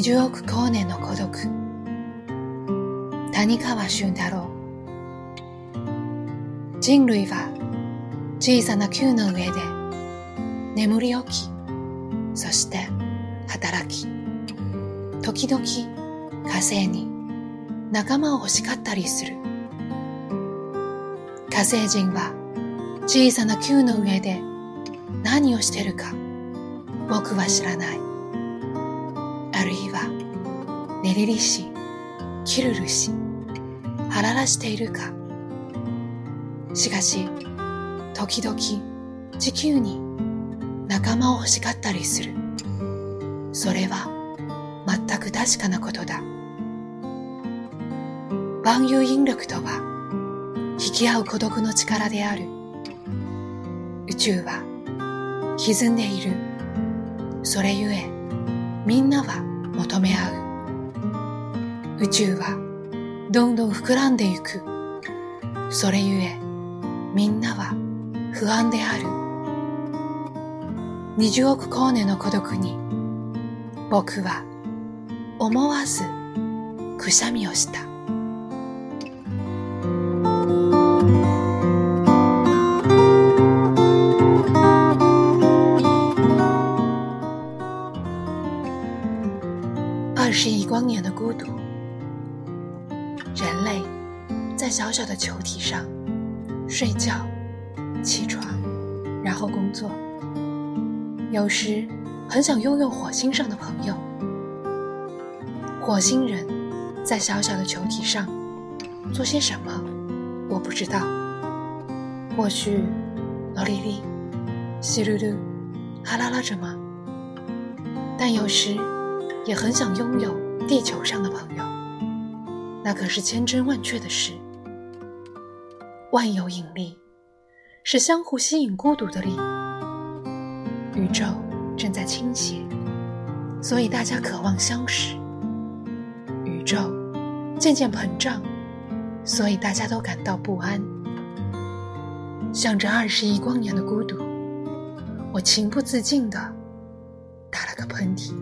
20億光年の孤独。谷川俊太郎。人類は小さな球の上で眠り起きそして働き。時々火星に仲間を欲しかったりする。火星人は小さな球の上で何をしてるか僕は知らない。あるいはねりりしキルルし腹らしているか。しかし時々地球に仲間を欲しかったりする。それは全く確かなことだ。万有引力とは引き合う孤独の力である。宇宙は歪んでいる。それゆえみんなは求め合う。宇宙はどんどん膨らんでゆく。それゆえみんなは不安である。二十億光年の孤独に僕は思わずくしゃみをした。二十亿光年的孤独，人类在小小的球体上睡觉、起床，然后工作。有时很想拥有火星上的朋友。火星人在小小的球体上做些什么？我不知道。或许罗莉莉、西噜噜、哈啦啦着吗？但有时。也很想拥有地球上的朋友，那可是千真万确的事。万有引力是相互吸引孤独的力。宇宙正在倾斜，所以大家渴望相识。宇宙渐渐膨胀，所以大家都感到不安。向着二十亿光年的孤独，我情不自禁地打了个喷嚏。